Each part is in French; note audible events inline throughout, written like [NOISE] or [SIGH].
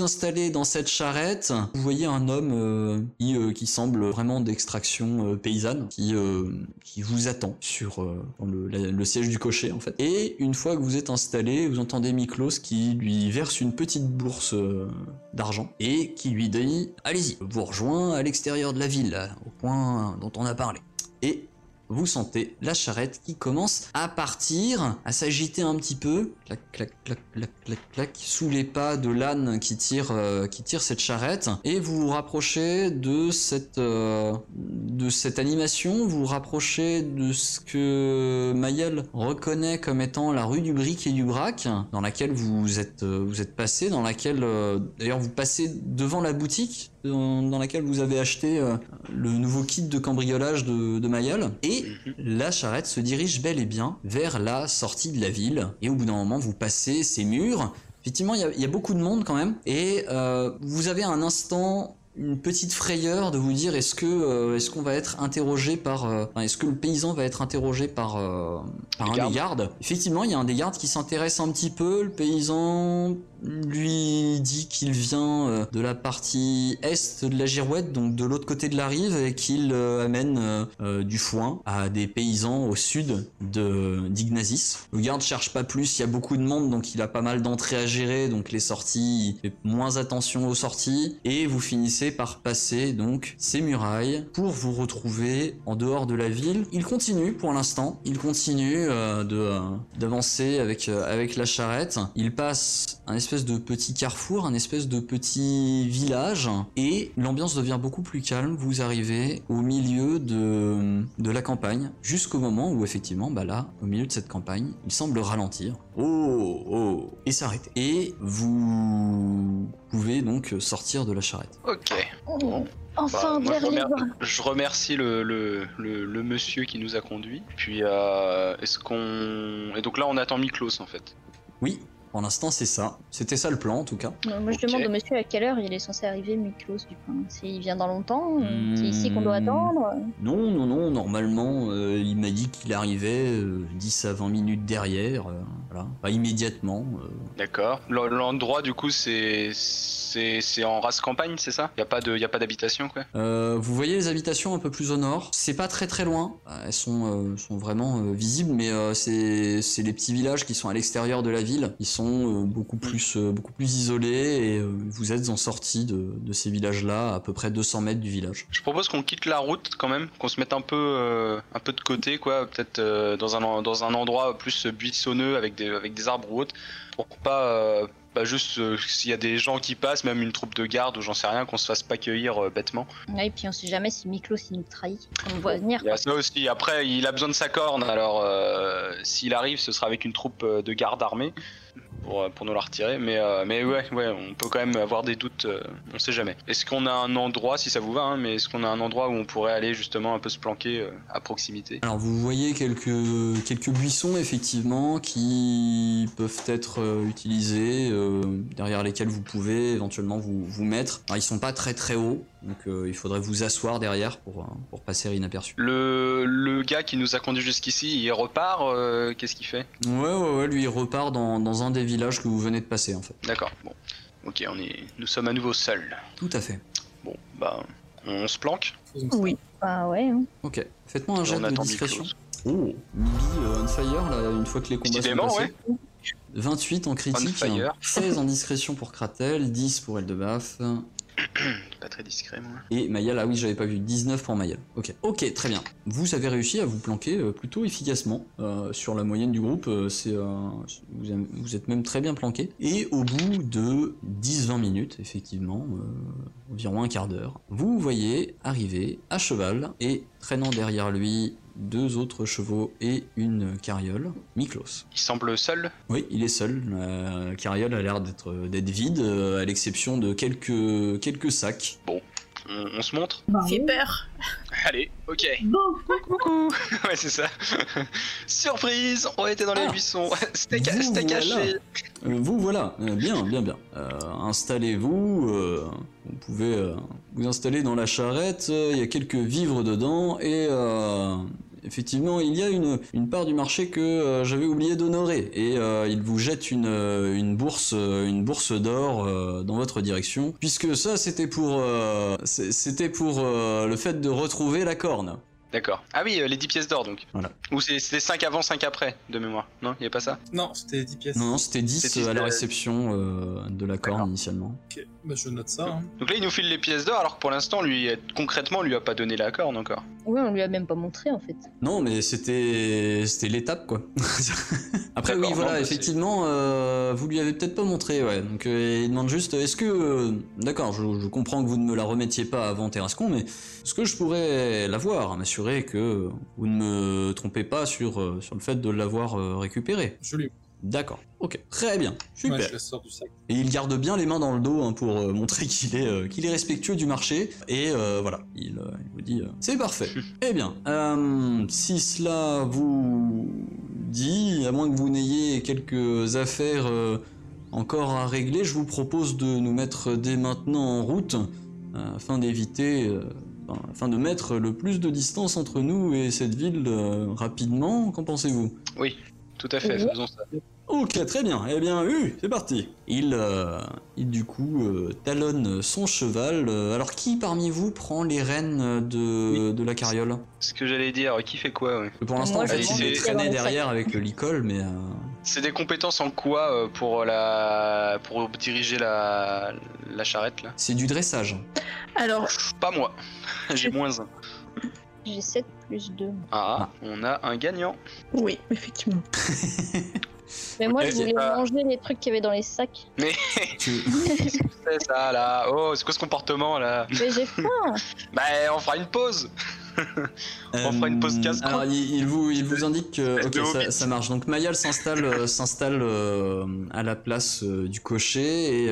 Vous installez dans cette charrette, vous voyez un homme euh, qui, euh, qui semble vraiment d'extraction euh, paysanne, qui, vous attend sur le, siège du cocher en fait. Et une fois que vous êtes installé, vous entendez Miklos qui lui verse une petite bourse d'argent et qui lui dit Allez-y, vous rejoins à l'extérieur de la ville, au point dont on a parlé. Et vous sentez la charrette qui commence à partir, à s'agiter un petit peu, clac, clac, clac, clac, clac, clac, sous les pas de l'âne qui tire, euh, cette charrette, et vous vous rapprochez de cette, euh, de cette animation, vous vous rapprochez de ce que Mayel reconnaît comme étant la rue du Bric et du Brac, dans laquelle vous êtes, euh, vous êtes passé, dans laquelle, d'ailleurs, vous passez devant la boutique dans, dans laquelle vous avez acheté euh, le nouveau kit de cambriolage de, de Mayel. Et la charrette se dirige bel et bien vers la sortie de la ville. Et au bout d'un moment, vous passez ces murs. Effectivement, il y a, il y a beaucoup de monde quand même. Et euh, vous avez un instant une petite frayeur de vous dire est-ce que euh, est-ce qu'on va être interrogé par euh, est-ce que le paysan va être interrogé par euh, par un gardes. des gardes. effectivement il y a un des gardes qui s'intéresse un petit peu. Le paysan lui dit qu'il vient de la partie est de la girouette donc de l'autre côté de la rive et qu'il amène du foin à des paysans au sud de d'Ignazis le garde cherche pas plus il y a beaucoup de monde donc il a pas mal d'entrées à gérer donc les sorties il fait moins attention aux sorties. Et vous finissez par passer donc ces murailles pour vous retrouver en dehors de la ville. Il continue pour l'instant. Il continue euh, euh, d'avancer avec euh, avec la charrette. Il passe un espèce de petit carrefour un espèce de petit village et l'ambiance devient beaucoup plus calme. Vous arrivez au milieu de de la campagne jusqu'au moment où effectivement bah là au milieu de cette campagne il semble ralentir oh oh et s'arrêter et vous pouvez donc sortir de la charrette Ok. Oh, enfin, Bah, vers je, les remercie le, le, le, le monsieur qui nous a conduits. Puis, euh, est-ce qu'on. Et donc là, on attend Miklos en fait. oui pour l'instant c'est ça c'était ça le plan en tout cas Euh, Moi, je demande au monsieur à quelle heure il est censé arriver, Miklos, du coup. S'il vient dans longtemps, euh, c'est ici qu'on doit Hmm. attendre. Non, non, non, normalement, euh, il m'a dit qu'il arrivait euh, 10 à 20 minutes derrière, euh, voilà, pas immédiatement. euh. D'accord. L'endroit, du coup, c'est. En race campagne, c'est ça? Y a pas de, y a pas d'habitation, quoi? Euh, vous voyez les habitations un peu plus au nord, c'est pas très très loin, Euh, elles sont, euh, sont vraiment visibles, mais c'est les petits villages qui sont à l'extérieur de la ville, ils sont beaucoup plus euh, beaucoup plus isolés et vous êtes en sortie de, de ces villages-là, à peu près 200 mètres du village. Je propose qu'on quitte la route quand même, qu'on se mette un peu, un peu de côté, quoi, peut-être dans un dans un endroit plus buissonneux avec des avec des arbres ou autre, pour pas euh, pas juste euh, s'il y a des gens qui passent, même une troupe de garde ou j'en sais rien, qu'on se fasse pas cueillir euh, bêtement. Ouais, et puis on sait jamais si Miklos il nous trahit. On le voit venir. Il y a ça aussi. Après, il a besoin de sa corne, alors s'il arrive, ce sera avec une troupe de garde armée pour, euh, pour nous la retirer. Mais, euh, mais ouais, ouais, on peut quand même avoir des doutes, euh, on sait jamais. Est-ce qu'on a un endroit, si ça vous va, hein, mais est-ce qu'on a un endroit où on pourrait aller justement un peu se planquer euh, à proximité? Alors vous voyez quelques, quelques buissons effectivement qui peuvent être utilisés, derrière lesquels vous pouvez éventuellement vous, vous mettre. Alors ils sont pas très très hauts, donc euh, il faudrait vous asseoir derrière pour, euh, pour passer inaperçu. le, le gars qui nous a conduit jusqu'ici, il repart, euh, qu'est-ce qu'il fait? Ouais ouais ouais, lui il repart dans, dans un des villages que vous venez de passer en fait. D'accord, bon. Ok, on est, nous sommes à nouveau seuls. Tout à fait. Bon, bah, on se planque? Oui. Bah ouais. hein. Ok, faites-moi un Et jet de discrétion. Oh, euh, on fire là, une fois que les combats sont Décidément, passés. ouais. 28 en critique, On fire. 16 en discrétion pour Kratel, 10 pour Eldebaf, [COUGHS] Pas très discret, moi. Et Mayal, ah oui, j'avais pas vu, 19 pour Mayal. Ok, ok, très bien. Vous avez réussi à vous planquer euh, plutôt efficacement euh, sur la moyenne du groupe. euh, c'est, vous, êtes même très bien planqué. Et au bout de 10-20 minutes, effectivement, environ un quart d'heure, vous voyez arriver à cheval et traînant derrière lui deux autres chevaux et une carriole, Miklos. Il semble seul? Oui, il est seul. La carriole a l'air d'être d'être vide, euh, à l'exception de quelques quelques sacs. On, on se montre? Fait peur. [LAUGHS] Allez, ok. Bon, Coucou [LAUGHS] Ouais, c'est ça. [LAUGHS] Surprise On était dans les Ah. buissons. C'était caché. Euh, vous voilà, Euh, bien, bien, bien. Euh, Installez-vous, euh, vous pouvez euh, vous installer dans la charrette, euh, il y a quelques vivres dedans et euh, effectivement il y a une, une part du marché que euh, j'avais oublié d'honorer et euh, il vous jette une, euh, une bourse, une bourse d'or dans votre direction puisque ça c'était pour, c'était pour le fait de retrouver la corne. D'accord. Ah oui, euh, les 10 pièces d'or donc. Voilà. Ou c'est- c'était 5 avant, 5 après, de mémoire. Non, il a pas ça? Non, c'était 10 pièces. Non, non c'était 10 C'est 10 à la de- réception euh, de la corne D'accord. initialement. Ok, bah je note ça. hein. Donc là, il nous file les pièces d'or, alors que pour l'instant, lui, euh, concrètement, on lui a pas donné la corne encore. oui, on lui a même pas montré en fait. Non, mais c'était c'était l'étape quoi. [LAUGHS] Après oui, D'accord, voilà, non, bah, effectivement, euh, vous lui avez peut-être pas montré, ouais. Donc euh, il demande juste, est-ce que, euh, d'accord, je, je comprends que vous ne me la remettiez pas avant Terrascon, mais est-ce que je pourrais l'avoir, m'assurer que vous ne me trompez pas sur euh, sur le fait de l'avoir euh, récupéré Je lui. D'accord, ok, très bien, super. Ouais, je la sors du sac. Et il garde bien les mains dans le dos hein, pour euh, montrer qu'il est, euh, qu'il est respectueux du marché. Et euh, voilà, il, euh, il vous dit euh, c'est parfait. [LAUGHS] eh bien, euh, si cela vous dit, à moins que vous n'ayez quelques affaires euh, encore à régler, je vous propose de nous mettre dès maintenant en route euh, afin d'éviter. Enfin, afin de mettre le plus de distance entre nous et cette ville euh, rapidement, qu'en pensez-vous? Oui, tout à fait, Oui. faisons ça. Ok, très bien. Eh bien, oui, c'est parti. Il, euh, il du coup euh, talonne son cheval. Euh, alors, qui parmi vous prend les rênes de, de la carriole? Ce que j'allais dire, qui fait quoi, ouais? Pour l'instant, en fait, je il est traîné derrière avec le licol, mais euh, C'est des compétences en quoi euh, pour la pour diriger la, la charrette là? C'est du dressage. Alors, Pas moi. [LAUGHS] J'ai moins un. J'ai 7 plus 2. Ah, on a un gagnant. oui, effectivement. [LAUGHS] Mais moi, Ok, je voulais euh, manger les trucs qu'il y avait dans les sacs. [LAUGHS] Tu- C'est ça là? Oh, c'est quoi ce comportement là? Mais j'ai faim Bah, on fera une pause. On fera une pause Euh. Alors, il, il vous, il vous indique que ça, marche. Donc, Mayal s'installe, euh, s'installe euh, à la place du cocher et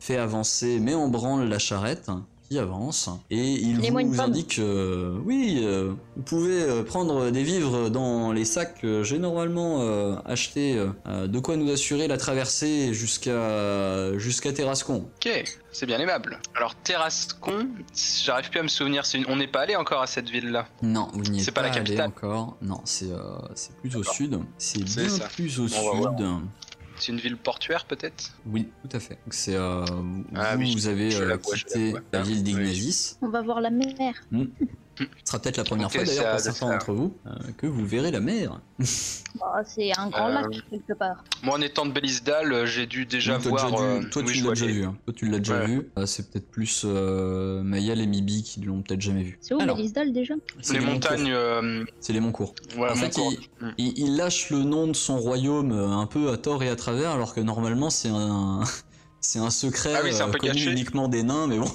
fait avancer, met en branle la charrette qui avance. Et il une vous indique, euh, oui, euh, vous pouvez euh, prendre des vivres dans les sacs. que J'ai normalement euh, acheté euh, de quoi nous assurer la traversée jusqu'à jusqu'à Terrascon. Ok, c'est bien aimable. Alors Terrascon, j'arrive plus à me souvenir. c'est une- On n'est pas allé encore à cette ville là. Non, vous n'y êtes C'est pas la allé capitale. encore. Non, c'est euh, c'est plus au sud. C'est bien ça. plus au On va sud. C'est une ville portuaire peut-être? Oui, tout à fait. Donc C'est euh, vous, Ah oui, vous avez euh, la la quitté la ville oui. d'Ignazis. On va voir la mer. Ce sera peut-être la première fois d'ailleurs pour certains d'entre vous euh, que vous verrez la mer. [LAUGHS] Oh, c'est un grand Euh, lac quelque part. Moi en étant de Belisdal, euh, j'ai dû déjà Oui, voir. tu l'as dû- toi, oui, tu l'as déjà vu. hein. Toi, tu l'as déjà Ouais. vu. Euh, c'est peut-être plus euh, Mayal et Mibi qui l'ont peut-être jamais vu. C'est où Alors, Belisdal déjà? c'est Les montagnes. euh, C'est les Moncourt. Voilà, en fait, il, Mm. il- il lâche le nom de son royaume un peu à tort et à travers, alors que normalement c'est un [LAUGHS] c'est un secret Ah oui, c'est un euh, peu connu uniquement des nains, mais bon. [LAUGHS]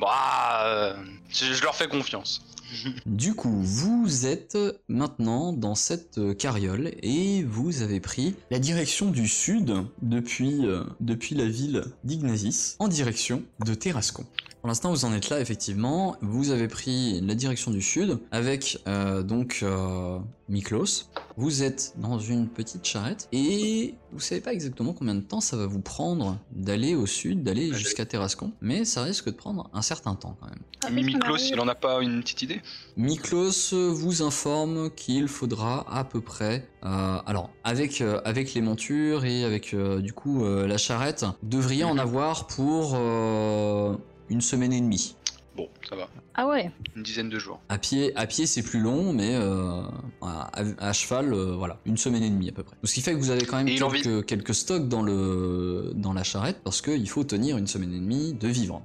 bah, euh, je, leur fais confiance. [LAUGHS] Du coup, vous êtes maintenant dans cette euh, carriole et vous avez pris la direction du sud depuis, euh, la ville d'Ignazis en direction de Terrascon. Pour l'instant, vous en êtes là, effectivement. Vous avez pris la direction du sud avec euh, donc euh, Miklos. Vous êtes dans une petite charrette et vous savez pas exactement combien de temps ça va vous prendre d'aller au sud, d'aller Aller. jusqu'à Terrascon, mais ça risque de prendre un certain temps quand même. Ah, qu'on Klaus, arrive- il en a pas une petite idée? Miklos vous informe qu'il faudra à peu près, euh, alors avec euh, avec les montures et avec euh, du coup euh, la charrette, devriez en Mhm. avoir pour euh, une semaine et demie. Bon, ça va. Ah ouais Une dizaine de jours. À pied, à pied c'est plus long, mais euh, à, à cheval, euh, voilà, une semaine et demie à peu près. Ce qui fait que vous avez quand même quelques, quelques stocks dans le dans la charrette parce qu'il faut tenir une semaine et demie de vivre.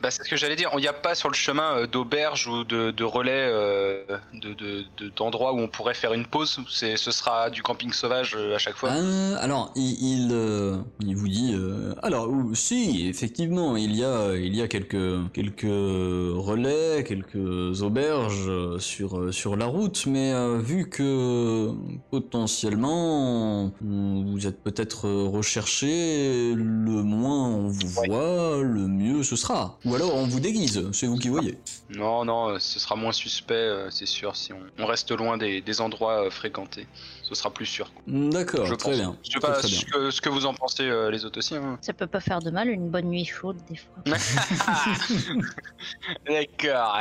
Bah, c'est ce que j'allais dire. Il n'y a pas sur le chemin euh, d'auberge ou de, de relais euh, de, de- de- d'endroits où on pourrait faire une pause. C'est, ce sera du camping sauvage euh, à chaque fois. Euh, alors, il, il, euh, il vous dit, euh, alors si, effectivement, il y a, il y a quelques, quelques relais, quelques auberges euh, sur, euh, sur la route, mais euh, vu que potentiellement vous êtes peut-être recherché, le moins on vous voit, le mieux ce sera. Ou alors on vous déguise, c'est vous qui voyez. Non, non, ce sera moins suspect, c'est sûr, si on, on reste loin des, des endroits fréquentés. Ce sera plus sûr. quoi. D'accord, Je très pense. bien. Je sais pas ce que, ce que vous en pensez euh, les autres aussi. hein. Ça peut pas faire de mal une bonne nuit chaude des fois. [LAUGHS] D'accord.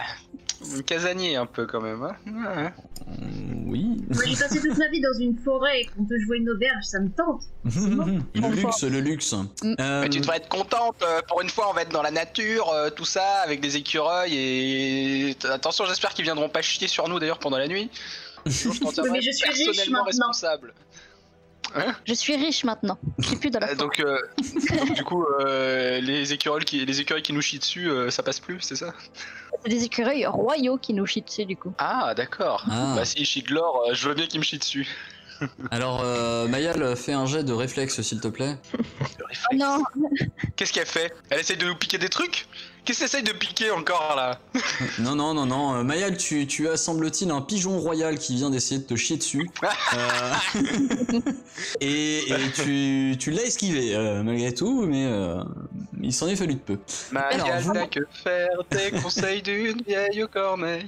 Casanier un peu quand même. Hein Ouais. Mm, Oui. J'ai passé toute ma vie dans une forêt et qu'on peut jouer une auberge, ça me tente. [LAUGHS] le luxe, le luxe. Mm. Euh, Mais tu devrais être contente. euh, Pour une fois, on va être dans la nature, tout ça, avec des écureuils et attention, j'espère qu'ils viendront pas chier sur nous d'ailleurs pendant la nuit. Sinon, je mais suis riche maintenant. responsable. Je suis riche maintenant. Je suis plus dans la Euh, donc, euh, donc, du coup, euh, les écureuils qui les écureuils qui nous chient dessus, euh, ça passe plus, c'est ça? C'est des écureuils royaux qui nous chient dessus du coup. Ah, d'accord. Ah. Bah si chient de l'or, euh, je veux bien qu'ils me chient dessus. [LAUGHS] Alors, euh, Mayal, fais un jet de réflexe, s'il te plaît. Oh non Qu'est-ce qu'elle fait? Elle essaie de nous piquer des trucs? Qu'est-ce qu'elle essaye de piquer encore là [LAUGHS] Non, non, non, non. euh, Mayal, tu, tu as, semble-t-il, un pigeon royal qui vient d'essayer de te chier dessus. [LAUGHS] Euh, [LAUGHS] et et tu, tu l'as esquivé, euh, malgré tout, mais euh, il s'en est fallu de peu. Alors, Marielle, vous- t'as que faire des conseils d'une vieille corneille.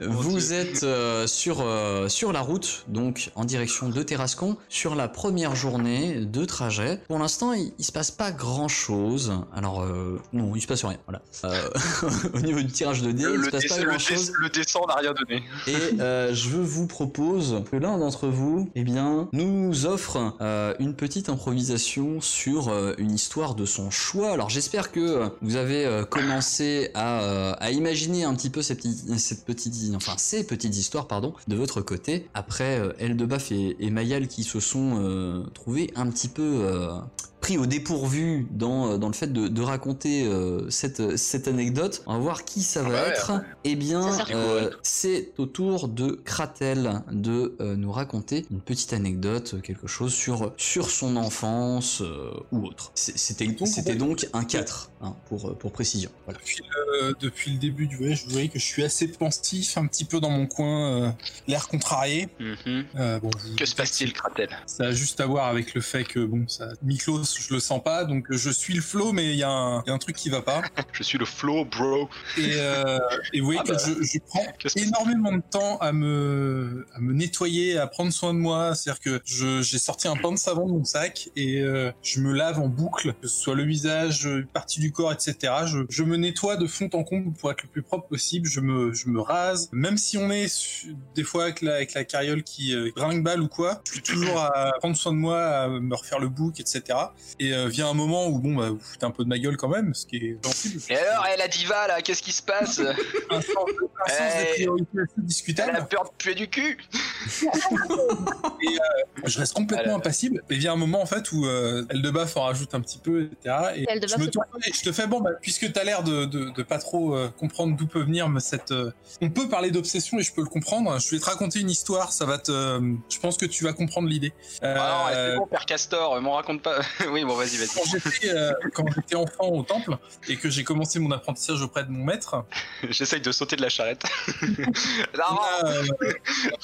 Vous êtes euh, sur, euh, sur la route, donc en direction de Terrascon, sur la première journée de trajet. Pour l'instant, il, il se passe pas grand chose. Alors, euh, non, il se passe rien. Voilà. Euh, [LAUGHS] au niveau du tirage de dés, Le, il se passe pas le grand chose. le descend n'a rien donné. Et euh, je vous propose que l'un d'entre vous, eh bien, nous offre euh, une petite improvisation sur euh, une histoire de son choix. Alors j'espère que vous avez euh, commencé à, euh, à imaginer un petit peu ces petites, cette petite, enfin ces petites histoires, pardon, de votre côté. Après euh, Eldebaf et, et Mayal qui se sont euh, trouvés un petit peu euh, pris au dépourvu dans, euh, dans le fait de, de raconter euh, cette, cette anecdote. On va voir qui ça va bah ouais, être. Eh bien, c'est euh, au tour de Kratel de euh, nous raconter une petite anecdote, euh, quelque chose sur, sur son enfance euh, ou autre. C'était Donc, ouais. un 4, hein, pour, euh, pour précision. Voilà. Depuis le, depuis le début du voyage, vous voyez que je suis assez pensif, un petit peu dans mon coin, euh, l'air contrarié. Mhm. Euh, bon, vous- Que se passe-t-il, Kratel? Ça a juste à voir avec le fait que, bon, ça, Miklos, je le sens pas, donc je suis le flow, mais il y, a un il y a un truc qui va pas. [LAUGHS] Je suis le flow, bro. Et, euh, et vous voyez Ah que bah. je, je prends énormément de temps à me, à me nettoyer, à prendre soin de moi. C'est-à-dire que j'ai sorti un pain de savon de mon sac et euh, je me lave en boucle, que ce soit le visage, une partie du corps, etc. Je, je me nettoie de fond en comble pour être le plus propre possible. Je me, je me rase. Même si on est su- des fois avec la, avec la carriole qui euh, brinque-balle ou quoi, je suis toujours à prendre soin de moi, à me refaire le bouc, etc. Et euh, vient un moment où, bon, bah, vous foutez un peu de ma gueule quand même, ce qui est sensible. Et alors, eh, la diva là, qu'est-ce qui se passe? Un sens, de- un sens des Eh, assez Elle discutable. a peur de puer du cul [LAUGHS] Je reste complètement Elle a- impassible. Et vient un moment en fait où euh, Eldebaf en rajoute un petit peu, etc. Et Eldebaf, je me tourne et je te fais bon, bah, puisque t'as l'air de, de, de pas trop euh, comprendre d'où peut venir cette. euh, On peut parler d'obsession et je peux le comprendre. Je vais te raconter une histoire. Ça va te. euh, Je pense que tu vas comprendre l'idée. Euh, Ah non, c'est bon, Père Castor, euh, m'en raconte pas. [LAUGHS] oui, bon, vas-y, quand vas-y. j'étais euh, quand j'étais enfant au temple et que j'ai commencé mon apprentissage auprès de mon maître, [LAUGHS] J'essaye de sauter de la charrette. [LAUGHS] on, non, a, euh,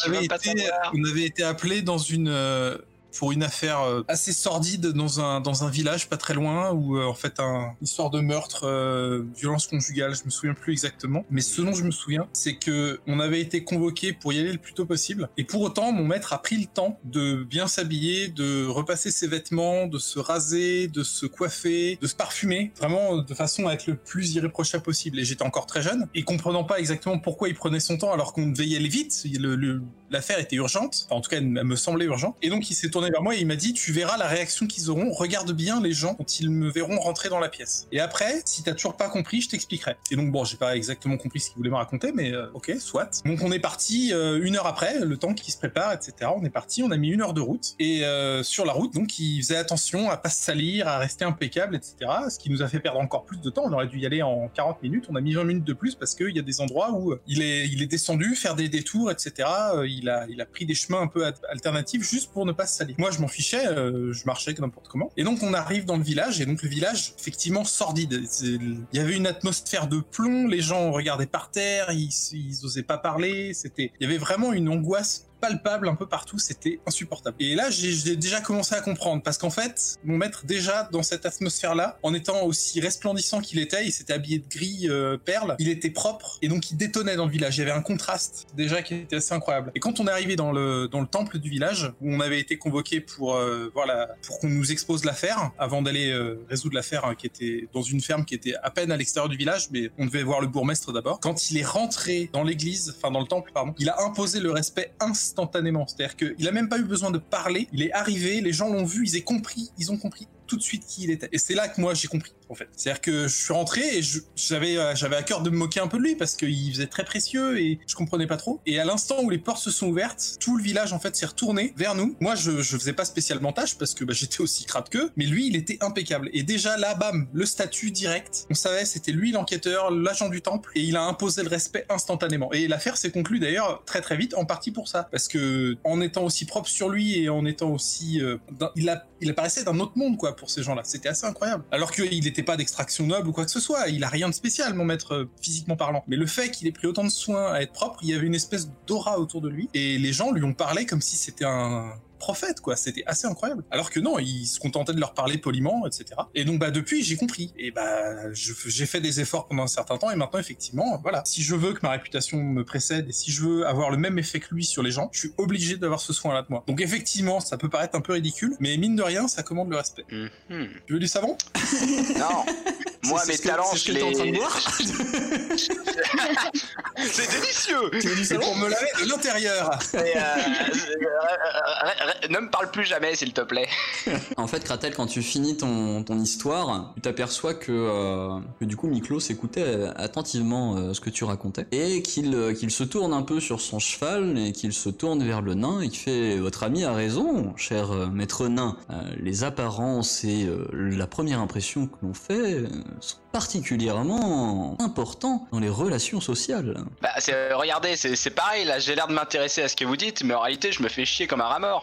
on avait été, on avait été appelé dans une euh, pour une affaire euh, assez sordide dans un dans un village pas très loin où euh, en fait un histoire de meurtre, euh, violence conjugale, je me souviens plus exactement, mais ce dont je me souviens, c'est que on avait été convoqué pour y aller le plus tôt possible. Et pour autant mon maître a pris le temps de bien s'habiller, de repasser ses vêtements, de se raser, de se coiffer, de se parfumer, vraiment de façon à être le plus irréprochable possible. Et j'étais encore très jeune et comprenant pas exactement pourquoi il prenait son temps alors qu'on devait y vite, l'affaire était urgente, Enfin, en tout cas elle me semblait urgente. Et donc il s'est tourné vers moi et il m'a dit tu verras la réaction qu'ils auront, regarde bien les gens quand ils me verront rentrer dans la pièce. Et après, si t'as toujours pas compris, je t'expliquerai. Et donc bon, j'ai pas exactement compris ce qu'il voulait me raconter, mais euh, ok, soit. Donc on est parti euh, une heure après, le temps qu'il se prépare, etc. On est parti, on a mis une heure de route et euh, sur la route, donc il faisait attention à pas se salir, à rester impeccable, etc. Ce qui nous a fait perdre encore plus de temps. On aurait dû y aller en 40 minutes, on a mis 20 minutes de plus parce qu'il y a des endroits où il est descendu faire des détours, etc. Il a il a pris des chemins un peu alternatifs juste pour ne pas se salir. Moi, je m'en fichais, euh, je marchais que n'importe comment. Et donc, on arrive dans le village, et donc le village, effectivement, sordide. Il y avait une atmosphère de plomb, les gens regardaient par terre, ils, ils osaient pas parler, c'était, il y avait vraiment une angoisse palpable un peu partout, c'était insupportable. Et là, j'ai déjà commencé à comprendre, parce qu'en fait, mon maître, déjà, dans cette atmosphère-là, en étant aussi resplendissant qu'il était, il s'était habillé de gris euh, perle, il était propre, et donc il détonnait dans le village. Il y avait un contraste, déjà, qui était assez incroyable. Et quand on est arrivé dans le, dans le temple du village, où on avait été convoqué pour, euh, voilà, pour qu'on nous expose l'affaire, avant d'aller euh, résoudre l'affaire hein, qui était dans une ferme qui était à peine à l'extérieur du village, mais on devait voir le bourgmestre d'abord. Quand il est rentré dans l'église, enfin dans le temple, pardon, il a imposé le respect instantanément. C'est-à-dire qu'il a même pas eu besoin de parler. Il est arrivé, les gens l'ont vu, ils ont compris, ils ont compris tout de suite qui il était. Et c'est là que moi j'ai compris en fait. C'est-à-dire que je suis rentré et j'avais euh, j'avais à cœur de me moquer un peu de lui parce qu'il faisait très précieux et je comprenais pas trop. Et à l'instant où les portes se sont ouvertes, tout le village en fait s'est retourné vers nous. Moi je je faisais pas spécialement tâche parce que bah, j'étais aussi crade qu'eux, mais lui il était impeccable. Et déjà là bam, le statut direct, on savait c'était lui l'enquêteur, l'agent du temple et il a imposé le respect instantanément. Et l'affaire s'est conclue d'ailleurs très très vite en partie pour ça parce que en étant aussi propre sur lui et en étant aussi euh, il a il apparaissait d'un autre monde quoi pour ces gens-là. C'était assez incroyable. Alors qu'il pas d'extraction noble ou quoi que ce soit. Il a rien de spécial mon maître euh, physiquement parlant. Mais le fait qu'il ait pris autant de soin à être propre, il y avait une espèce d'aura autour de lui et les gens lui ont parlé comme si c'était un prophète quoi. C'était assez incroyable. Alors que non il se contentait de leur parler poliment etc et donc bah depuis j'ai compris. Et bah j'ai fait des efforts pendant un certain temps et maintenant effectivement voilà. Si je veux que ma réputation me précède et si je veux avoir le même effet que lui sur les gens je suis obligé d'avoir ce soin là de moi. Donc effectivement ça peut paraître un peu ridicule mais mine de rien ça commande le respect. Mhm. tu veux du savon? [LAUGHS] Non. Moi, mes talents, je que t'es en train de les. boire. [LAUGHS] C'est délicieux. Tu veux du c'est savon pour me laver de l'intérieur. Euh, ne me parle plus jamais, s'il te plaît. [LAUGHS] En fait, Kratel, quand tu finis ton, ton histoire, tu t'aperçois que, euh, que du coup Miklos écoutait euh, attentivement euh, ce que tu racontais et qu'il euh, qu'il se tourne un peu sur son cheval et qu'il se tourne vers le nain et qu'il fait Votre ami a raison, cher maître nain. Les apparences et la première impression que l'on fait sont particulièrement importants dans les relations sociales. Bah, regardez, c'est, c'est pareil, là, j'ai l'air de m'intéresser à ce que vous dites, mais en réalité, je me fais chier comme un rat mort.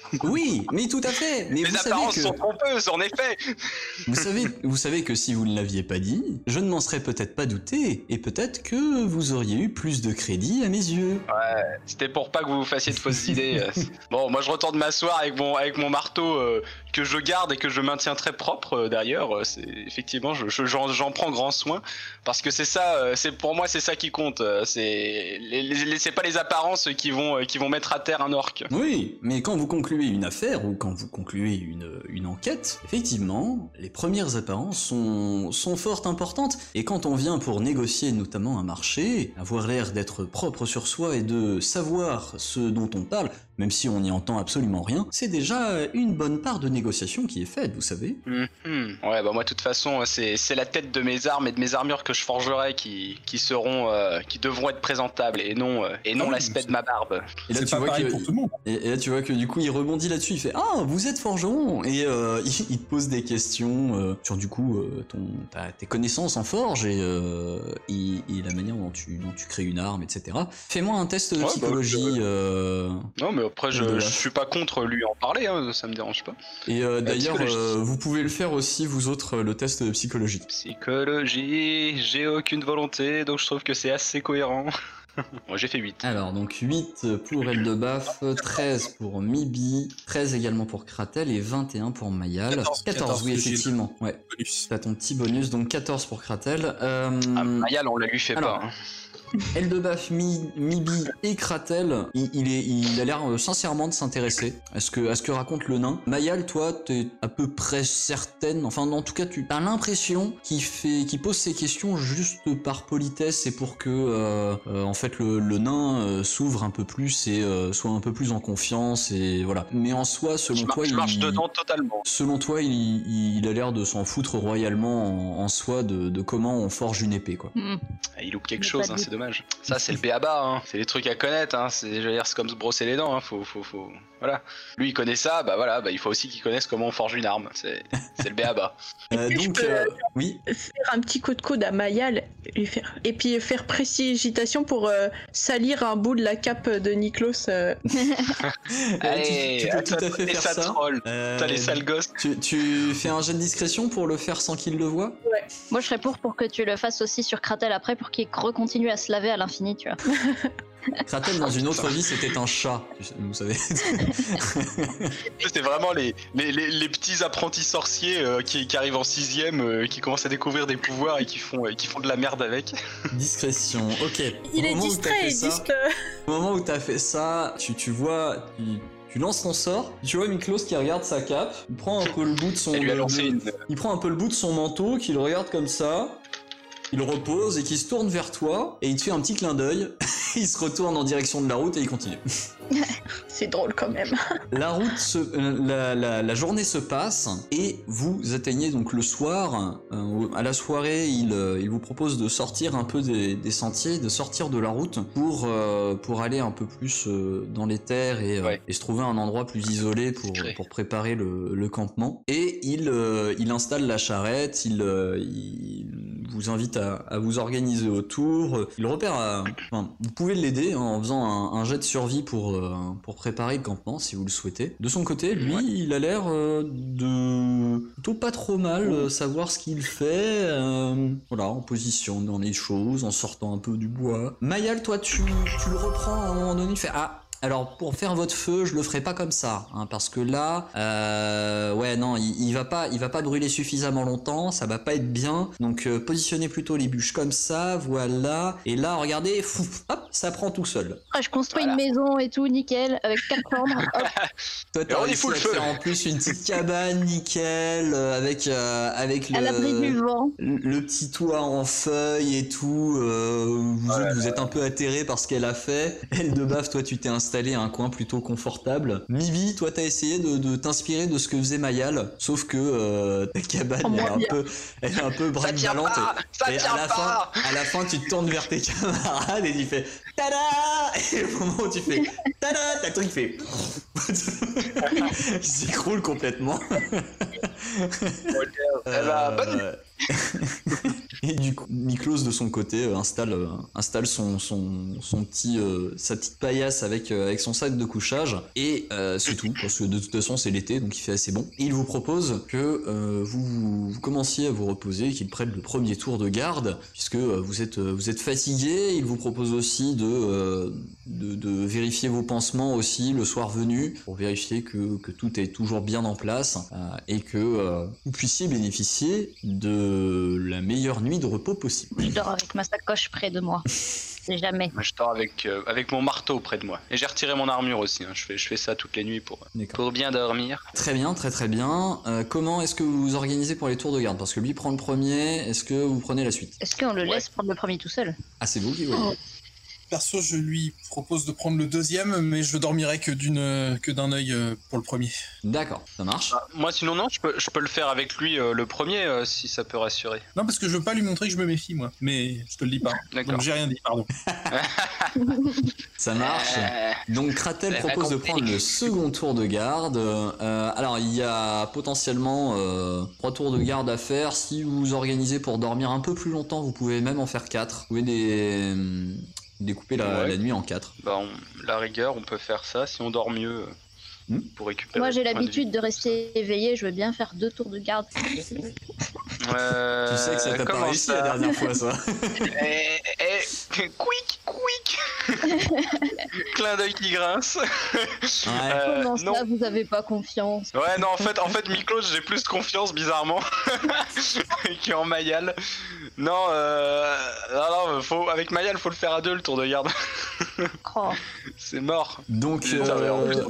Oui, mais tout à fait. Mais Les vous savez apparences que... sont trompeuses, en effet. Vous savez, vous savez que si vous ne l'aviez pas dit, je ne m'en serais peut-être pas douté, et peut-être que vous auriez eu plus de crédit à mes yeux. C'était pour pas que vous vous fassiez de fausses idées. [LAUGHS] Bon, moi, je retourne m'asseoir avec mon, avec mon marteau euh, que je garde et que je maintiens très propre euh, d'ailleurs. Euh, C'est effectivement, je, je- j'en, prends grand soin parce que c'est ça. euh, c'est pour moi, c'est ça qui compte. C'est, les, les- les- c'est pas les apparences qui vont, qui vont mettre à terre un orc. Oui, mais quand vous concluez une affaire ou quand vous concluez une, une enquête, effectivement, les premières apparences sont, sont fort importantes. Et quand on vient pour négocier notamment un marché, avoir l'air d'être propre sur soi et de savoir ce dont on parle, même si on n'y entend absolument rien, c'est déjà une bonne part de négociation qui est faite, vous savez. Mhm. Ouais, bah moi, de toute façon, c'est, c'est la tête de mes armes et de mes armures que je forgerai qui, qui seront, euh, qui devront être présentables et non, euh, et non oui, l'aspect de ma barbe. Et là, tu pas vois que- pour tout le monde Et, et là, tu vois que du coup, il rebondit là-dessus. Il fait Ah, vous êtes forgeron Et euh, [LAUGHS] il, il te pose des questions euh, sur du coup euh, ton, ta- tes connaissances en forge et, euh, et, et la manière dont tu, dont tu crées une arme, etc. Fais-moi un test de Ouais, bah, psychologie. euh, Non, mais après, je, je suis pas contre lui en parler, hein, ça me dérange pas. et euh, d'ailleurs, euh, vous pouvez le faire aussi, vous autres, le test de psychologie. Psychologie, j'ai aucune volonté, donc je trouve que c'est assez cohérent. [LAUGHS] Moi j'ai fait 8. Alors, donc 8 pour Eldebaf, 13 pour Mibi, 13 également pour Kratel et 21 pour Mayal. 14, 14, oui, effectivement. Ouais, Bonus. t'as ton petit bonus, donc 14 pour Kratel. Euh, Ah, Mayal, on la lui fait alors, pas. hein. Eldebaf, Mi, Mibi et Kratel, il, il est, il a l'air euh, sincèrement de s'intéresser à ce que, à ce que raconte le nain. Mayal, toi, t'es à peu près certaine, enfin, en tout cas, tu as l'impression qu'il fait, qu'il pose ses questions juste par politesse et pour que, euh, euh, en fait, le, le nain euh, s'ouvre un peu plus et euh, soit un peu plus en confiance et voilà. Mais en soi, selon Je, toi, je il, marche dedans totalement. selon toi, il, il a l'air de s'en foutre royalement en, en soi de, de comment on forge une épée, quoi. Ah, Il loupe quelque chose, hein, c'est doute. Dommage. Ça, c'est le béaba, hein. c'est les trucs à connaître. Hein. C'est, je veux dire, c'est comme se brosser les dents. Hein. Faut, faut, faut... Voilà. Lui, il connaît ça, bah voilà, bah, il faut aussi qu'il connaisse comment on forge une arme. C'est, c'est le béaba. [LAUGHS] Euh, donc, euh, oui, Faire un petit coup de coude à Mayal lui faire... et puis faire précipitation pour euh, salir un bout de la cape de Niklos. euh. [LAUGHS] Allez, tu, tu peux tout à fait faire ça troll. Euh, Putain, les sales gosses. tu, tu fais un jet de discrétion pour le faire sans qu'il le voie? Moi, je serais pour pour que tu le fasses aussi sur Kratel après pour qu'il recontinue à se laver à l'infini, tu vois. [LAUGHS] Kratel, dans une autre vie, c'était un chat, tu sais- vous savez. [LAUGHS] C'est vraiment les, les, les, les petits apprentis sorciers euh, qui, qui arrivent en sixième, euh, qui commencent à découvrir des pouvoirs et qui font, euh, qui font de la merde avec. [LAUGHS] Discrétion, ok. Il Au est distrait, il dit que- Au moment où t'as fait ça, tu, tu vois, tu, tu lances ton sort, tu vois Miklos qui regarde sa cape, il prend un peu le bout de son... Elle lui a de- lancé de- une. Il prend un peu le bout de son manteau, qu'il regarde comme ça, il repose et qu'il se tourne vers toi, et il te fait un petit clin d'œil, [LAUGHS] il se retourne en direction de la route et il continue. [LAUGHS] C'est drôle quand même. [LAUGHS] La route, se, euh, la, la- la journée se passe et vous atteignez donc le soir. Euh, à la soirée, il, euh, il vous propose de sortir un peu des, des sentiers, de sortir de la route pour euh, pour aller un peu plus euh, dans les terres et, euh, Ouais. et se trouver un endroit plus isolé pour pour préparer le, le campement. Et il euh, il installe la charrette, il, euh, il vous invite à, à vous organiser autour. Il repère, à- enfin, vous pouvez l'aider en faisant un, un jet de survie pour, euh, pour préparer le campement si vous le souhaitez. De son côté, lui, il a l'air euh, de plutôt pas trop mal euh, savoir ce qu'il fait. euh, voilà, en position dans les choses, en sortant un peu du bois. Mayal, toi, tu, tu le reprends à un moment donné, tu fais Ah, alors pour faire votre feu, je le ferai pas comme ça, hein, parce que là, euh, ouais non, il, il va pas, il va pas brûler suffisamment longtemps, ça va pas être bien. Donc euh, positionnez plutôt les bûches comme ça, voilà. Et là, regardez, fou, hop, ça prend tout seul. Ah, je construis Voilà. une maison et tout, nickel, avec quatre [LAUGHS] chambres. Toi, t'as réussi fout à le te feu. faire en plus une petite cabane nickel euh, avec euh, avec à l'abri du le vent. le petit toit en feuilles et tout. euh, vous, Oh vous êtes un peu atterré par ce qu'elle a fait. Elle de baf, toi, tu t'es installé à un coin plutôt confortable. Mibi, toi, t'as essayé de, de t'inspirer de ce que faisait Mayal, sauf que euh, ta cabane, elle est un peu, elle est un peu Et à la, fin, à la fin, tu te tournes vers tes [LAUGHS] camarades et tu fais Tada! Et au moment où tu fais Tada! T'as le truc qui fait. [LAUGHS] Il s'écroule complètement. Eh ben, bonne Euh, [LAUGHS] Et du coup, Miklos de son côté euh, installe, euh, installe son, son, son petit, euh, sa petite paillasse avec, avec son sac de couchage et c'est tout parce que de toute façon c'est l'été donc il fait assez bon. Et il vous propose que vous, commenciez à vous reposer, qu'il prenne le premier tour de garde puisque vous êtes, vous êtes fatigué. Il vous propose aussi de, de, de vérifier vos pansements aussi le soir venu pour vérifier que, que tout est toujours bien en place et que vous puissiez bénéficier de la meilleure nuit de repos possible. Je dors avec ma sacoche près de moi. [LAUGHS] C'est jamais. Moi, je dors avec, euh, avec mon marteau près de moi. Et j'ai retiré mon armure aussi. hein. Je, fais, je fais ça toutes les nuits pour, pour bien dormir. Très bien, très très bien. Euh, comment est-ce que vous vous organisez pour les tours de garde? Parce que lui prend le premier, est-ce que vous prenez la suite? Est-ce qu'on le Ouais. laisse prendre le premier tout seul? Ah, c'est vous qui voyez. Oh. Perso, je lui propose de prendre le deuxième, mais je dormirai que d'une que d'un œil euh, pour le premier. D'accord, ça marche. Bah, moi, sinon, non, je peux, je peux le faire avec lui euh, le premier euh, si ça peut rassurer. Non, parce que je veux pas lui montrer que je me méfie, moi. Mais je te le dis pas. D'accord. Donc j'ai rien dit, pardon. [LAUGHS] [LAUGHS] Ça marche. Donc Kratel propose de prendre le second tour de garde. Euh, alors il y a potentiellement euh, trois tours de garde à faire. Si vous vous organisez pour dormir un peu plus longtemps, vous pouvez même en faire quatre. Vous pouvez des- découper la, Ouais. la nuit en quatre. bah, on- la rigueur, on peut faire ça si on dort mieux euh, Hmm. pour récupérer. Moi, j'ai de l'habitude de rester éveillé. Je veux bien faire deux tours de garde. [LAUGHS] Euh, tu sais que ça t'a pas réussi la dernière fois ça. [LAUGHS] Eh, eh, quick [LAUGHS] Clin d'œil qui grince. Ouais. Euh, Comment non. ça, vous avez pas confiance? Ouais, non, en fait, en fait Miklos, j'ai plus de confiance, bizarrement, [LAUGHS] qu'en Mayal. Non, euh... non, non, faut... avec Mayal, faut le faire à deux, le tour de garde. [LAUGHS] Oh, C'est mort. Donc euh,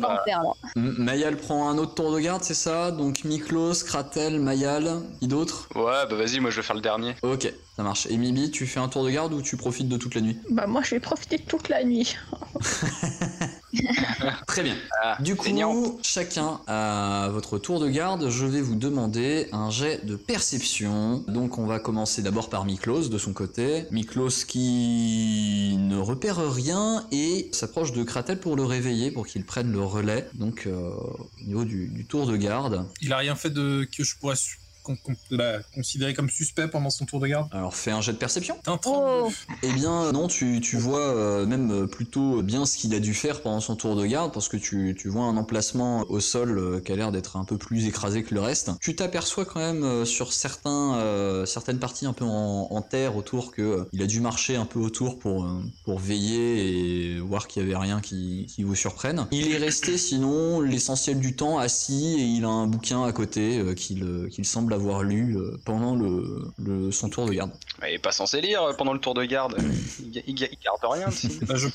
Mayal prend un autre tour de garde, c'est ça? Donc Miklos, Kratel, Mayal, qui d'autre? Ouais, bah vas-y, moi je vais faire le dernier. Ok, ça marche. Et Mibi, tu fais un tour de garde ou tu profites de toute la nuit? Bah moi je vais profiter de toute la nuit. [LAUGHS] [LAUGHS] Très bien. Ah, Du coup, chacun à votre tour de garde, je vais vous demander un jet de perception. Donc on va commencer d'abord par Miklos de son côté. Miklos qui ne repère rien et s'approche de Kratel pour le réveiller, pour qu'il prenne le relais. Donc euh, au niveau du, du tour de garde. Il a rien fait de que je pourrais su- con- con- bah, considérer comme suspect pendant son tour de garde. Alors fais un jet de perception. Oh 32. Eh bien non, tu, tu vois euh, même euh, plutôt bien ce qu'il a dû faire pendant son tour de garde, parce que tu, tu vois un emplacement au sol euh, qui a l'air d'être un peu plus écrasé que le reste. Tu t'aperçois quand même euh, sur certains, euh, certaines parties un peu en, en terre autour que euh, il a dû marcher un peu autour pour, euh, pour veiller et voir qu'il y avait rien qui, qui vous surprenne. Il est resté sinon l'essentiel du temps assis et il a un bouquin à côté euh, qu'il euh, qu'il semble avoir lu euh, pendant le, le- son tour de garde. Il est pas censé lire euh, pendant le tour de garde. Il, ga- il ga- il garde rien. Bah, je.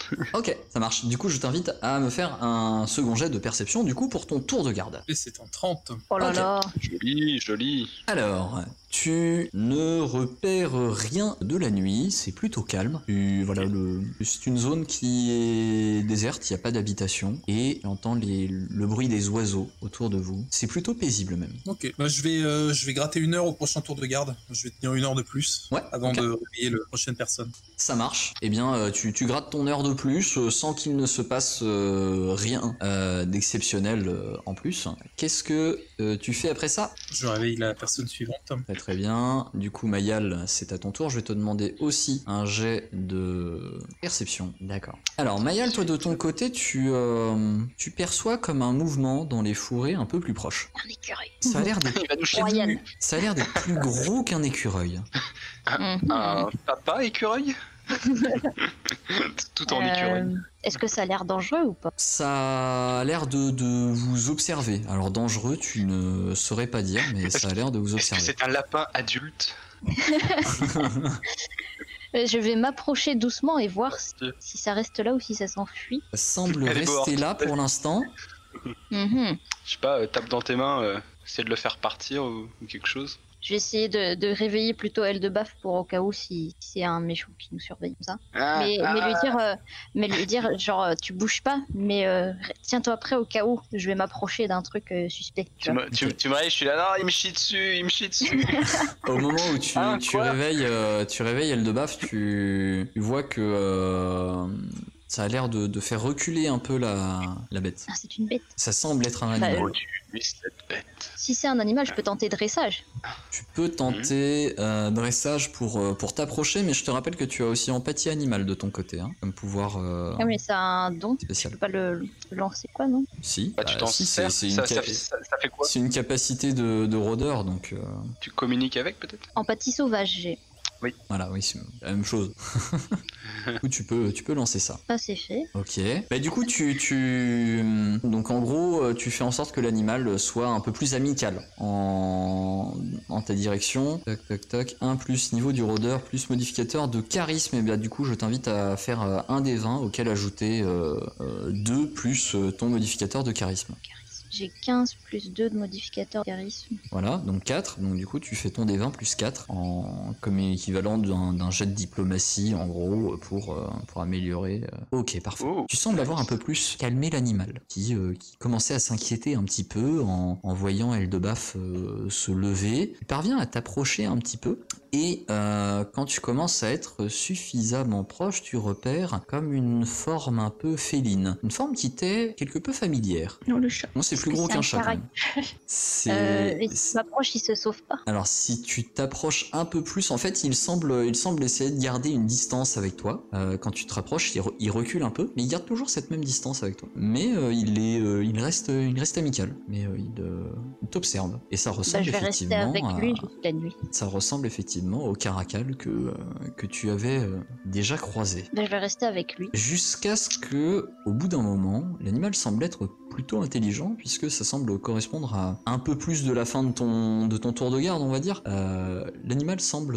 [LAUGHS] Ok, ça marche. Du coup, je t'invite à me faire un second jet de perception, du coup, pour ton tour de garde. Et c'est un 30. Oh là là. Joli, joli. Alors, tu ne repères rien de la nuit, c'est plutôt calme. Tu- voilà, le, c'est une zone qui est déserte, il n'y a pas d'habitation, et tu entends les- le bruit des oiseaux autour de vous. C'est plutôt paisible même. Ok. Bah, je vais, euh, je vais gratter une heure au prochain tour de garde. Je vais tenir une heure de plus. Ouais, Avant de réveiller la prochaine personne. Ça marche. Eh bien, euh, tu, tu grattes ton heure de plus euh, sans qu'il ne se passe euh, rien euh, d'exceptionnel en plus. Qu'est-ce que tu fais après ça? Je réveille la personne suivante. Très très bien. Du coup, Mayal, c'est à ton tour. Je vais te demander aussi un jet de perception. D'accord. Alors, Mayal, toi de ton côté, tu, euh, tu perçois comme un mouvement dans les fourrés un peu plus proche. Un écureuil. Ça a l'air d'être [LAUGHS] ça a l'air plus gros qu'un écureuil. Mhm. Un papa écureuil? [LAUGHS] Tout en Euh, écureuil. Est-ce que ça a l'air dangereux ou pas Ça a l'air de, de vous observer. Alors dangereux, tu ne saurais pas dire, mais ça a l'air de vous observer. c'est un lapin adulte [LAUGHS] Euh, Je vais m'approcher doucement et voir si, Dieu. si ça reste là ou si ça s'enfuit. Ça semble Elle rester là pour l'instant. Mhm. Je sais pas, euh, tape dans tes mains, euh, essaie de le faire partir ou, ou quelque chose. Je vais essayer de, de réveiller plutôt Elle de Baf pour au cas où si, si c'est un méchant qui nous surveille comme ça. Ah, mais, ah, mais lui dire, euh, mais lui dire genre euh, tu bouges pas, mais euh, tiens-toi prêt au cas où je vais m'approcher d'un truc euh, suspect. tu me, tu, je suis là, non, il me chie dessus, il me chie dessus. [LAUGHS] Au moment où tu, Ah, tu réveilles, euh, tu réveilles Eldebaf, tu, tu vois que euh, ça a l'air de, de faire reculer un peu la, la bête. Ah, c'est une bête. Ça semble être un Bah, animal. oh, tu cette bête. Si c'est un animal, je peux tenter dressage. Tu peux tenter euh, dressage pour, euh, pour t'approcher, mais je te rappelle que tu as aussi empathie animale de ton côté, hein, comme pouvoir euh, Ah, mais c'est un don. Spécial. peux pas le, le lancer quoi, non? Si, Bah, tu t'en si, sers, c'est une, ça, ca- ça, ça- ça fait quoi? c'est une capacité de, de rôdeur, donc euh, Tu communiques avec peut-être? Empathie sauvage, j'ai. Voilà, oui, c'est la même chose. [LAUGHS] du coup, tu peux, tu peux lancer ça. Ça, c'est fait. Ok. Bah du coup tu tu donc en gros euh, tu fais en sorte que l'animal soit un peu plus amical en en ta direction. Tac tac tac. 1 plus niveau du rôdeur plus modificateur de charisme. Et bien du coup je t'invite à faire euh, un des 20 auquel ajouter 2 plus euh, ton modificateur de charisme. J'ai 15 plus 2 de modificateur charisme. Voilà, donc 4. Donc du coup tu fais ton des 20 plus 4 en comme équivalent d'un jet de diplomatie en gros pour euh, pour améliorer. euh. Ok, parfait. Oh. Tu sembles avoir un peu plus calmé l'animal, qui, euh, qui commençait à s'inquiéter un petit peu en, en voyant Eldebaf euh, se lever. Il parvient à t'approcher un petit peu, et euh, quand tu commences à être suffisamment proche, tu repères comme une forme un peu féline. Une forme qui t'est quelque peu familière. Non, le chat. Non, c'est plus gros qu'un un chat. [LAUGHS] C'est... Euh, et si c'est- je m'approche, il se sauve pas. alors si tu t'approches un peu plus, en fait, il semble, il semble essayer de garder une distance avec toi. Euh, quand tu te rapproches, il, re- il recule un peu, mais il garde toujours cette même distance avec toi. Mais euh, il est, euh, il reste, il reste amical. Mais il, il t'observe et ça Bah, ressemble je vais rester effectivement, avec à- lui jusqu'à la nuit. ça ressemble effectivement au caracal que euh, que tu avais euh, déjà croisé. Bah, je vais rester avec lui. Jusqu'à ce que, au bout d'un moment, l'animal semble être plutôt intelligent, puisque ça semble correspondre à un peu plus de la fin de ton, de ton tour de garde, on va dire. Euh, l'animal semble,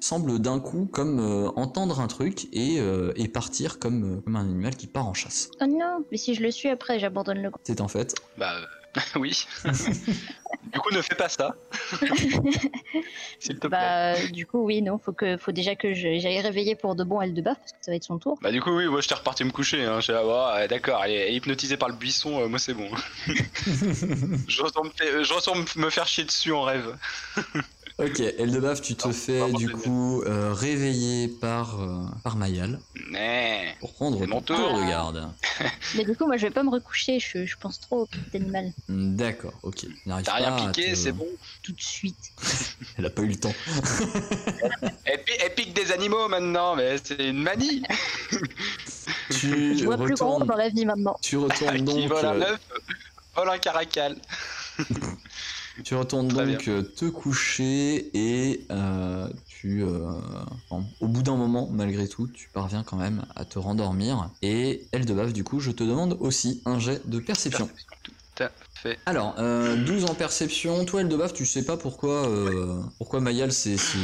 semble d'un coup comme euh, entendre un truc et, euh, et partir comme, comme un animal qui part en chasse. Oh non, mais si je le suis après, j'abandonne le groupe. C'est en fait Bah, [LAUGHS] oui. [LAUGHS] Du coup, ne fais pas ça. [LAUGHS] S'il te plaît. Bah, du coup, oui, non, faut, que, faut déjà que je- j'aille réveiller pour de bon elle de baf, parce que ça va être son tour. Bah du coup oui, moi je t'ai reparti me coucher. Hein. J'ai ah, d'accord, elle est, hypnotisée par le buisson, euh, moi c'est bon. je retourne, me me faire chier dessus en rêve. Ok, Eldebaf, tu te Ah, fais du coup euh, réveiller par, euh, par Mayal Mais pour prendre ton mon tour. tour de garde. [LAUGHS] Mais du coup, moi, je vais pas me recoucher, je, je pense trop au petit animal. D'accord, ok. T'as rien piqué, te- c'est bon. Tout de suite. [LAUGHS] Elle a pas eu le temps. [LAUGHS] Elle, pi- elle pique des animaux maintenant, mais c'est une manie. Tu Je vois plus grand retournes, dans la vie maintenant. tu retournes Qui donc, vole un euh, œuf, vole un caracal. Tu retournes Très donc euh, te coucher et euh, tu, euh, enfin, au bout d'un moment, malgré tout, tu parviens quand même à te rendormir. Et Eldebaf, du coup, je te demande aussi un jet de perception. Tout à fait. Alors, euh, 12 en perception. Toi, Eldebaf, tu sais pas pourquoi, euh, pourquoi Mayal s'est s'est-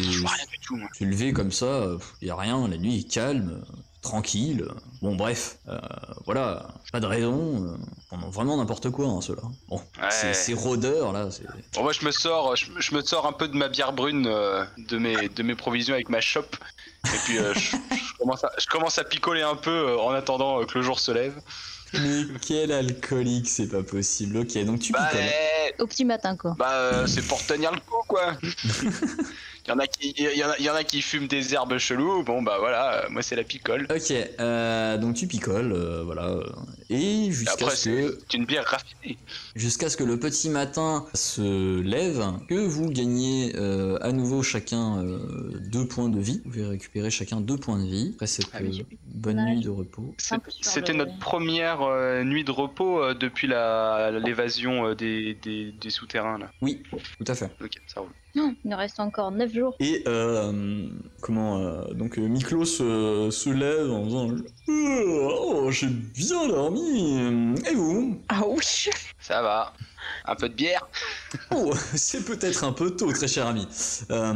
s'est levé comme ça. Il y a rien, la nuit est calme, tranquille. Bon, bref, euh, voilà, pas de raison. euh, on a vraiment n'importe quoi, hein, ceux-là. Bon, Ouais. c'est ces rôdeurs là. c'est- Bon, moi je me sors, je, je me sors un peu de ma bière brune, euh, de mes de mes provisions avec ma chope. Et puis euh, je, je commence à, je commence à picoler un peu euh, en attendant euh, que le jour se lève. Mais quel alcoolique, c'est pas possible. Ok, donc tu Bah, picoles. Au petit matin, quoi. bah euh, c'est pour tenir le coup quoi. [LAUGHS] Il y en a qui, il y en a, il y en a qui fument des herbes cheloues. Bon bah voilà, euh, moi c'est la picole. Ok, euh, donc tu picoles, euh, voilà. Et jusqu'à ce que c'est une bière raffinée. jusqu'à ce que le petit matin se lève, que vous gagnez euh, à nouveau chacun euh, deux points de vie. Vous pouvez récupérer chacun deux points de vie après cette Ah oui. bonne Ouais. nuit de repos. C'était le- notre première euh, nuit de repos euh, depuis la l'évasion euh, des, des, des souterrains là. Oui, tout à fait. Ok, ça roule. Non, il nous reste encore 9 jours. Et euh, comment euh, donc euh, Miklos euh, se lève en disant oh j'ai bien dormi et vous? Ah oui Ça va. Un peu de bière. oh c'est peut-être un peu tôt très cher ami Euh,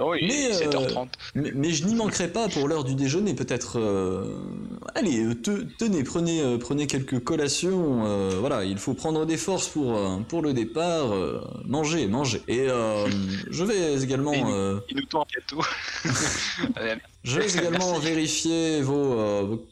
oui, Mais, euh, 7h30. mais, mais je n'y manquerai pas pour l'heure du déjeuner peut-être euh, allez euh, te- tenez prenez euh, prenez quelques collations euh, voilà il faut prendre des forces pour euh, pour le départ euh, manger manger et euh, je vais également euh, Il nous tend un gâteau. [LAUGHS] Je vais également vérifier vos, euh, vos,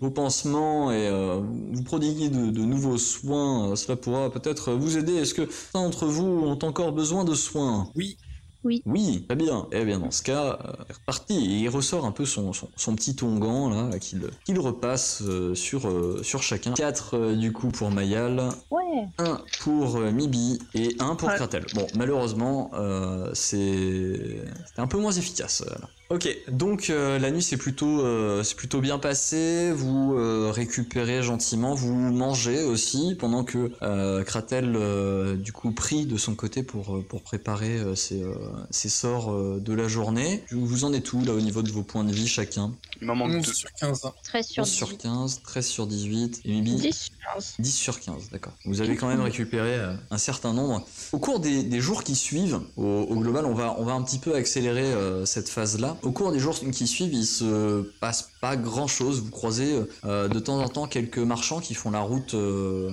vos pansements et euh, vous prodiguer de, de nouveaux soins. Euh, Cela pourra peut-être vous aider. Est-ce que certains d'entre vous ont encore besoin de soins? Oui. Oui, très bien. Eh bien, dans ce cas, euh, c'est reparti. Et il ressort un peu son, son, son petit onguent là, qu'il qu'il repasse euh, sur, euh, sur chacun. 4 du coup pour Mayal, Ouais. un pour euh, Mibi et un pour Ouais. Kratel. Bon, malheureusement, euh, c'est c'était un peu moins efficace. euh, là. Ok, donc euh, la nuit c'est plutôt euh, c'est plutôt bien passé. Vous euh, récupérez gentiment, vous mangez aussi pendant que euh, Kratel euh, du coup prie de son côté pour euh, pour préparer euh, ses, euh, ses sorts euh, de la journée. Vous en êtes où là au niveau de vos points de vie chacun? Il m'en manque 11 deux. sur 15. 13 sur 11 sur 18. 15, 13 sur 18 et Mibi 10 sur 15. 10 sur 15, d'accord. Vous avez quand même récupéré euh, un certain nombre. Au cours des, des jours qui suivent, au, au global, on va, on va un petit peu accélérer euh, cette phase-là. Au cours des jours qui suivent, il se passe pas grand-chose. Vous croisez euh, de temps en temps quelques marchands qui font la route, euh,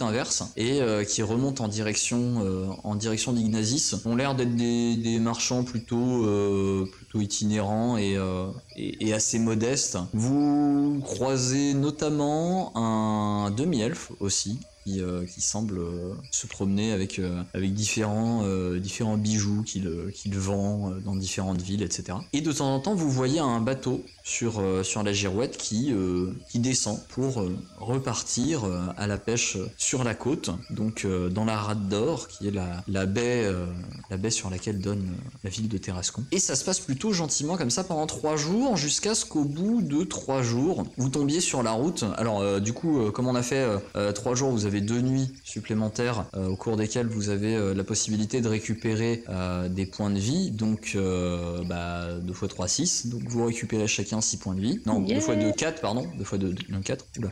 inverse et euh, qui remontent en direction, en direction d'Ignazis. Ont l'air d'être des, marchands plutôt, itinérants et, et assez modestes. Vous croisez notamment un demi-elfe aussi. Qui, euh, qui semble euh, se promener avec, euh, avec différents, différents bijoux qu'il qu'il vend dans différentes villes, etc. Et de temps en temps, vous voyez un bateau sur, sur la girouette qui, qui descend pour repartir à la pêche sur la côte, donc dans la rade d'or, qui est la, la, baie, la baie sur laquelle donne la ville de Terrascon. Et ça se passe plutôt gentiment comme ça pendant trois jours, jusqu'à ce qu'au bout de trois jours, vous tombiez sur la route. Alors du coup, comme on a fait trois jours, vous avez deux nuits supplémentaires euh, au cours desquelles vous avez euh, la possibilité de récupérer euh, des points de vie, donc euh, bah, 2 x 3, 6, donc vous récupérez chacun 6 points de vie. Non, 2 Yeah. x 2, 4, pardon, 2 x 2, non, 4, oula.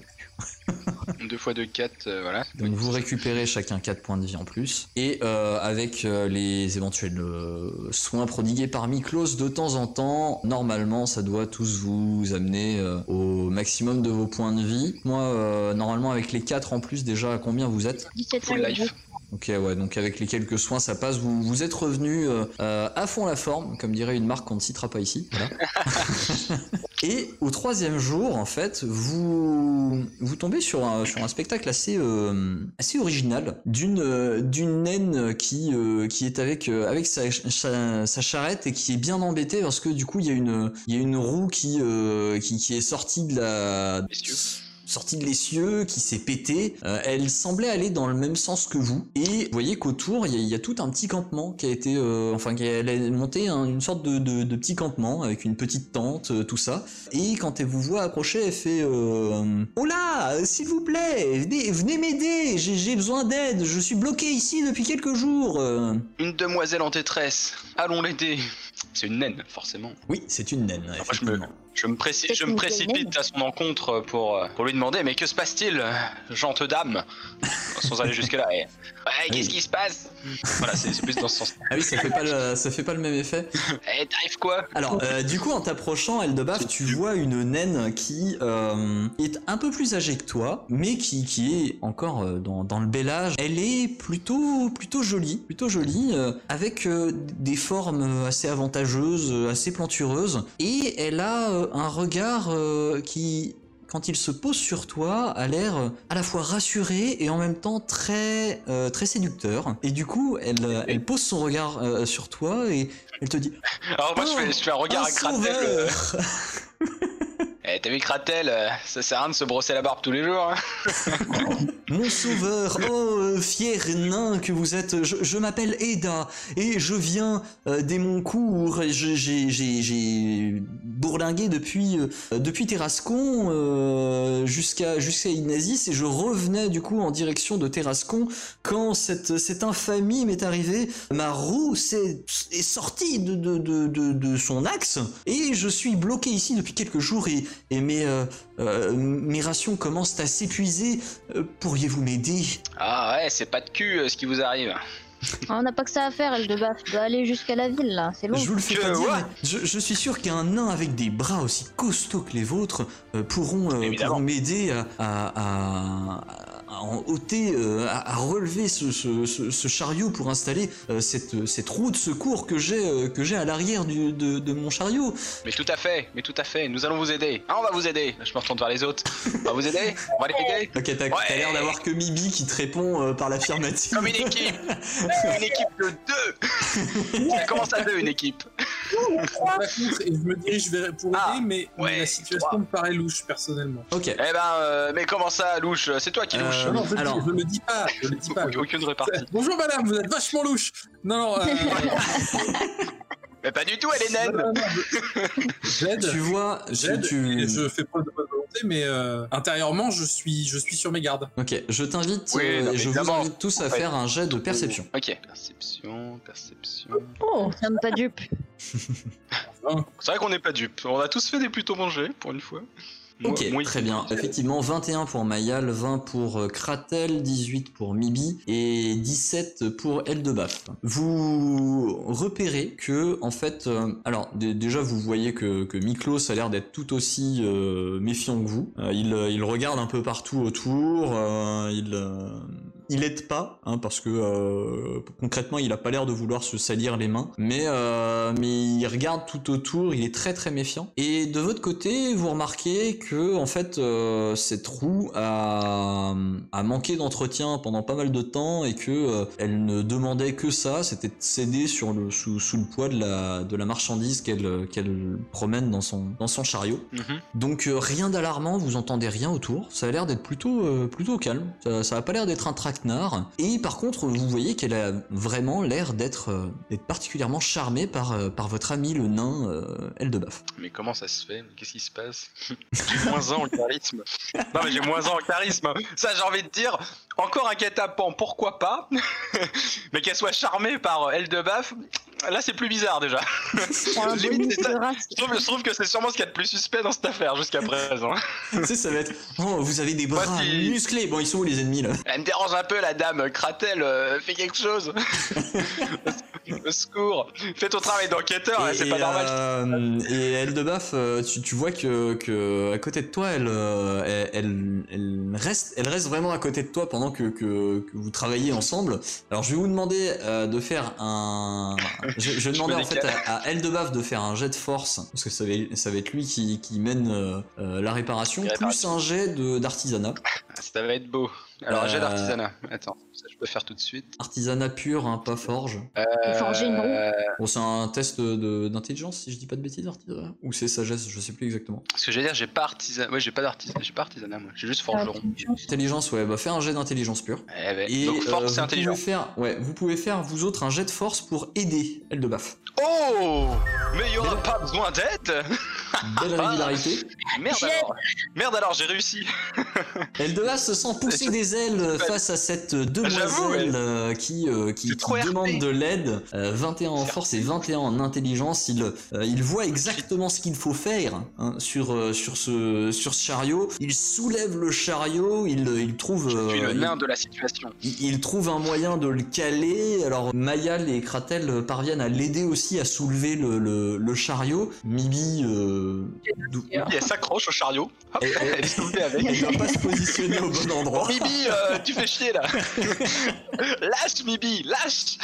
2 fois 2, 4, voilà. Donc vous récupérez chacun 4 points de vie en plus. Et euh, avec euh, les éventuels euh, soins prodigués par Miklos de temps en temps, normalement ça doit tous vous amener euh, au maximum de vos points de vie. Moi, euh, normalement avec les 4 en plus déjà, à combien vous êtes? 17 Full life. Ok, ouais, donc avec les quelques soins, ça passe. Vous, vous êtes revenu euh, euh, à fond la forme, comme dirait une marque qu'on ne citera pas ici. Voilà. [LAUGHS] Et au troisième jour, en fait, vous vous tombez sur un, sur un spectacle assez euh, assez original d'une euh, d'une naine qui euh, qui est avec euh, avec sa, sa, sa charrette et qui est bien embêtée parce que du coup il y a une il y a une roue qui euh, qui, qui est sortie de la Messieurs. Sortie de l'essieu, qui s'est pété. Euh, elle semblait aller dans le même sens que vous. Et vous voyez qu'autour, il y, a- il y a tout un petit campement qui a été, euh, enfin, qui a, elle a monté un- une sorte de, de, de petit campement avec une petite tente, euh, tout ça. Et quand elle vous voit approcher, elle fait euh, Oh là, s'il vous plaît, venez, venez m'aider, j'ai besoin d'aide, je suis bloqué ici depuis quelques jours. Euh, Une demoiselle en détresse. Allons l'aider. C'est une naine, forcément. Oui, c'est une naine, je me-. Je me, préci- C'est je me une précipite à son encontre pour, euh, pour lui demander Mais que se passe-t-il, gente dame [LAUGHS] Sans aller jusque-là. et, Ouais, qu'est-ce qui se passe Voilà, c'est c'est plus dans ce sens. Ah oui, ça fait pas le, ça fait pas le même effet. [LAUGHS] Eh, t'arrives quoi Alors, euh, du coup, en t'approchant, Eldebaf, tu vois une naine qui euh, est un peu plus âgée que toi, mais qui, qui est encore euh, dans, dans le bel âge. Elle est plutôt, plutôt jolie, plutôt jolie, euh, avec euh, des formes assez avantageuses, assez plantureuses, et elle a euh, un regard euh, qui quand il se pose sur toi, a l'air euh, à la fois rassuré et en même temps très euh, très séducteur. Et du coup, elle, elle pose son regard euh, sur toi et elle te dit Alors, moi, je, fais, je fais un regard un à Kratel. [LAUGHS] Eh, t'as vu Kratel euh, Ça sert à rien de se brosser la barbe tous les jours. hein. [LAUGHS] Mon sauveur, oh fier nain que vous êtes, je, m'appelle Eda et je viens euh, des je- J'ai bourlingué depuis euh, depuis Terrascon euh, jusqu'à jusqu'à et je revenais du coup en direction de Terrascon quand cette cette infamie m'est arrivée. Ma roue est sortie de, de, de, de, de son axe et je suis bloqué ici depuis quelques jours et, et mes euh, euh, mes rations commencent à s'épuiser. Euh, Pourriez-vous m'aider? Ah ouais, c'est pas de cul euh, ce qui vous arrive. On n'a pas que ça à faire, elle de dois aller jusqu'à la ville là, c'est long. Je vous le fais Que pas dire, je, je suis sûr qu'un nain avec des bras aussi costauds que les vôtres euh, pourront, euh, pourront m'aider à, à, à- à ôter, euh, à, à relever ce, ce, ce- ce chariot pour installer euh, cette, cette roue de secours que j'ai euh, que j'ai à l'arrière du- de, de mon chariot. Mais tout à fait, mais tout à fait, nous allons vous aider. Ah, on va vous aider. Je me retourne vers les autres. On va vous aider On va les aider Ok, t'as Ouais. l'air d'avoir que Mibi qui te répond par l'affirmative. Comme une équipe [LAUGHS] Une équipe de deux [LAUGHS] Ça commence à deux, une équipe. Et je me dirige vers pour aider, Ah, mais, mais ouais, la situation trois. me paraît louche personnellement. Ok. Eh ben, euh, mais comment ça, louche? C'est toi qui Euh, louche. Non, non, je, le alors- dis- je le dis pas, je le dis pas. Aucune- [LAUGHS] Aucune répartie. Bonjour madame, vous êtes vachement louche. Non, non, euh, [LAUGHS] Mais pas du tout, elle est naine j'aide. Tu vois, J'aide tu- je fais preuve de bonne volonté, mais euh, intérieurement, je suis, je suis sur mes gardes. Ok, je t'invite, Oui, euh, non, je vous invite tous à faire un jet de perception. Ok. Perception, perception. Oh, On sommes pas dupes. C'est vrai qu'on n'est pas dupes. On a tous fait des plutôt bons jets, pour une fois. Ok, moi, très bien. Effectivement, 21 pour Mayal, 20 pour euh, Kratel, 18 pour Mibi et 17 pour Eldebaf. Vous repérez que, en fait, euh, alors dé- déjà vous voyez que, que Miklos a l'air d'être tout aussi euh, méfiant que vous. Euh, il, il regarde un peu partout autour, il, il aide pas, hein, parce que euh, concrètement il a pas l'air de vouloir se salir les mains, mais, euh, mais il regarde tout autour, il est très très méfiant. Et de votre côté, vous remarquez que en fait euh, cette roue a, a manqué d'entretien pendant pas mal de temps et que elle ne demandait que ça, c'était de céder sur le sous, sous le poids de la de la marchandise qu'elle qu'elle promène dans son dans son chariot. Mhm. Donc rien d'alarmant, vous entendez rien autour. Ça a l'air d'être plutôt plutôt calme. Ça, ça a pas l'air d'être un Et par contre, vous voyez qu'elle a vraiment l'air d'être euh, particulièrement charmée par euh, par votre ami le nain euh. Mais comment ça se fait? Qu'est-ce qui se passe? [LAUGHS] J'ai moins un en charisme. Non mais j'ai moins un en charisme. Ça j'ai envie de dire, encore un guet-apens, pourquoi pas? [LAUGHS] Mais qu'elle soit charmée par Eldebaf, là c'est plus bizarre déjà. [LAUGHS] Limite, ça. de. Je trouve, je trouve que c'est sûrement ce qu'il y a de plus suspect dans cette affaire jusqu'à présent. [LAUGHS] tu sais, ça va être oh vous avez des bras Voici- musclés. Bon, ils sont où les ennemis là? Elle me dérange un peu la dame Kratel, euh, fais quelque chose. [LAUGHS] Au secours Fais ton travail d'enquêteur, hein, c'est pas normal. euh, et Eldebaf, euh, tu, tu vois que, que à côté de toi, elle, euh, elle, elle, elle reste, elle reste vraiment à côté de toi pendant que, que, que vous travaillez ensemble. Alors je vais vous demander euh, de faire un. [LAUGHS] Je, je me en fait à, à Eldebaf de faire un jet de force parce que ça va, ça va être lui qui, qui mène euh, euh, la réparation, plus un jet d'artisanat. Ça va être beau. Alors, j'ai Euh, d'artisanat. Attends, ça je peux faire tout de suite. Artisanat pur, hein, pas forge. Et forger une roue. Euh, Bon, c'est un test de- d'intelligence si je dis pas de bêtises, artisanat. Ou c'est sagesse, je sais plus exactement. Ce que j'allais dire, j'ai pas artisanat. Ouais, j'ai pas d'artisanat. J'ai pas artisanat, moi. J'ai juste forgeron. Intelligence, ouais, bah fais un jet d'intelligence pure. Eh ben, Et Donc, euh, force et vous intelligence. pouvez faire, ouais, vous pouvez faire vous autres un jet de force pour aider Eldebaf. Oh Mais il y aura pas besoin d'aide Belle Ah. régularité. Merde J'ai- alors Merde alors, j'ai réussi Eldebaf se sent pousser des ailes face à cette demoiselle euh, qui, euh, qui, demande de l'aide. Euh, 21 en C'est force et 21 en intelligence. Il, euh, il voit exactement ce qu'il faut faire hein, sur, euh, sur, ce, sur ce chariot. Il soulève le chariot. Il, il trouve. Je suis euh, le il- de la situation. Il, il trouve un moyen de le caler. Alors Mayal et Kratel parviennent à l'aider aussi à soulever le, le, le chariot. Mibi, euh, Elle s'accroche au chariot. Hop, Elle- elle- elle avec. elle doit pas se positionner au bon endroit. Mibi, euh, tu fais chier là [LAUGHS] Lâche Mibi, lâche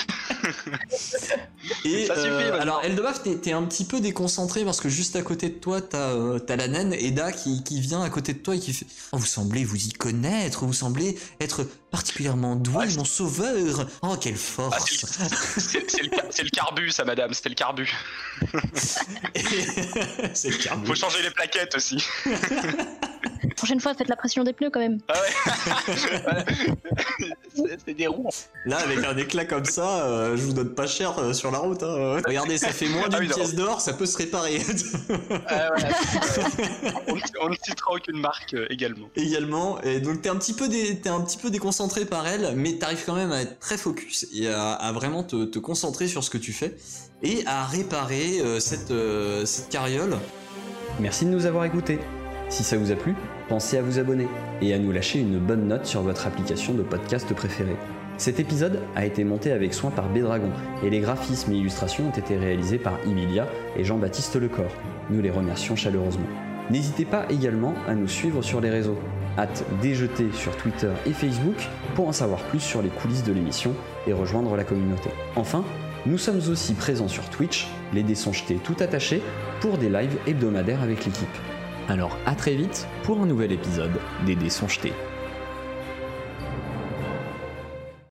Et Ça suffit, euh, alors Eldebaf, t'es t'es un petit peu déconcentré parce que juste à côté de toi, t'as euh, t'as la naine Eda qui, qui vient à côté de toi et qui fait oh, Vous semblez vous y connaître, vous semblez être particulièrement doué, Ouais, mon sauveur Oh, quelle Ah, force C'est c'est le, car- c'est le carbu, ça, madame, c'était le carbu. C'est le carbo. Faut changer les plaquettes aussi. [LAUGHS] Prochaine fois, faites la pression des pneus quand même. Ah ouais. [LAUGHS] C'est- des roues. Là, avec un éclat comme ça, euh, je vous donne pas cher euh, sur la route. hein. Regardez, ça fait moins Ah d'une oui, pièce d'or, ça peut se réparer. Ah ouais. on, on ne citera aucune marque euh, également. Également, et donc t'es un petit peu dé- un petit peu déconcentré par elle, mais t'arrives quand même à être très focus et à, à vraiment te, te concentrer sur ce que tu fais et à réparer euh, cette, euh, cette carriole. Merci de nous avoir écoutés. Si ça vous a plu, pensez à vous abonner et à nous lâcher une bonne note sur votre application de podcast préférée. Cet épisode a été monté avec soin par Bédragon et les graphismes et illustrations ont été réalisés par Emilia et Jean-Baptiste Lecor. Nous les remercions chaleureusement. N'hésitez pas également à nous suivre sur les réseaux. Hâte déjeter sur Twitter et Facebook pour en savoir plus sur les coulisses de l'émission et rejoindre la communauté. Enfin, nous sommes aussi présents sur Twitch, les dés sont jetés tout attachés, pour des lives hebdomadaires avec l'équipe. Alors à très vite pour un nouvel épisode des dés sont jetés.